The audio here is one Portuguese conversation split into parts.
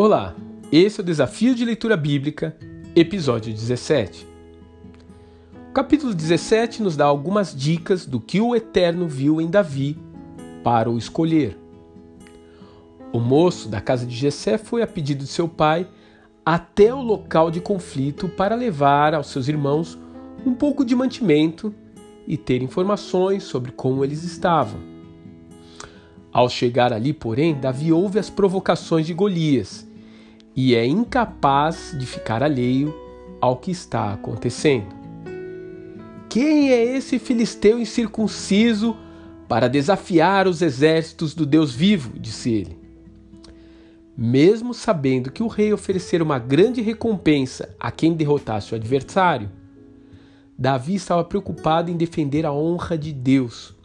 Olá, esse é o Desafio de Leitura Bíblica, episódio 17. O capítulo 17 nos dá algumas dicas do que o Eterno viu em Davi para o escolher. O moço da casa de Jessé foi a pedido de seu pai até o local de conflito para levar aos seus irmãos um pouco de mantimento e ter informações sobre como eles estavam. Ao chegar ali, porém, Davi ouve as provocações de Golias e é incapaz de ficar alheio ao que está acontecendo. Quem é esse filisteu incircunciso para desafiar os exércitos do Deus vivo? disse ele. Mesmo sabendo que o rei oferecera uma grande recompensa a quem derrotasse o adversário, Davi estava preocupado em defender a honra de Deus.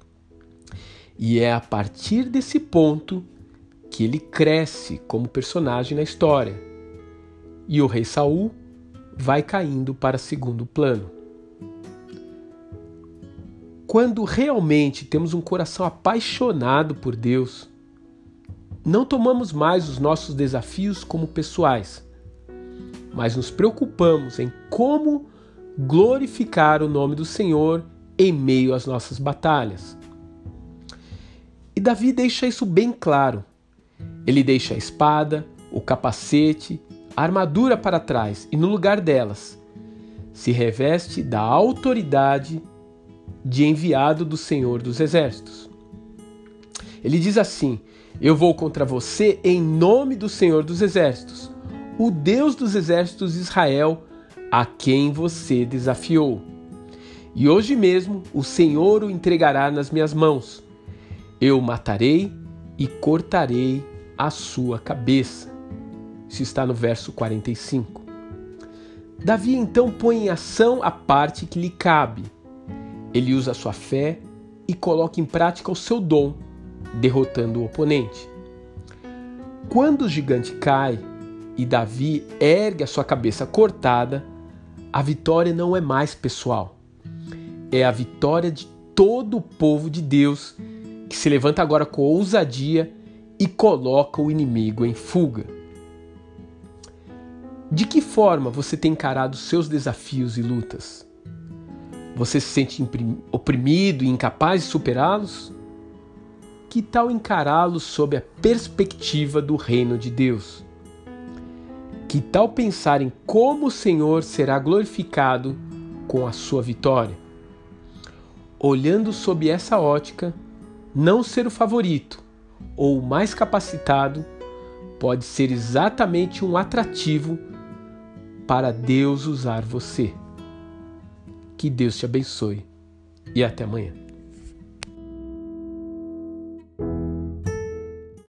E é a partir desse ponto que ele cresce como personagem na história. E o rei Saul vai caindo para segundo plano. Quando realmente temos um coração apaixonado por Deus, não tomamos mais os nossos desafios como pessoais, mas nos preocupamos em como glorificar o nome do Senhor em meio às nossas batalhas. E Davi deixa isso bem claro ele deixa a espada, o capacete, armadura para trás e, no lugar delas, se reveste da autoridade de enviado do Senhor dos Exércitos. Ele diz assim: Eu vou contra você em nome do Senhor dos Exércitos, o Deus dos exércitos de Israel, a quem você desafiou. E hoje mesmo o Senhor o entregará nas minhas mãos. Eu o matarei e cortarei a sua cabeça. Isso está no verso 45. Davi então põe em ação a parte que lhe cabe. Ele usa sua fé e coloca em prática o seu dom, derrotando o oponente. Quando o gigante cai e Davi ergue a sua cabeça cortada, a vitória não é mais pessoal. É a vitória de todo o povo de Deus que se levanta agora com ousadia e coloca o inimigo em fuga. De que forma você tem encarado seus desafios e lutas? Você se sente oprimido e incapaz de superá-los? Que tal encará-los sob a perspectiva do reino de Deus? Que tal pensar em como o Senhor será glorificado com a sua vitória? Olhando sob essa ótica, não ser o favorito, ou mais capacitado pode ser exatamente um atrativo para Deus usar você. Que Deus te abençoe e até amanhã.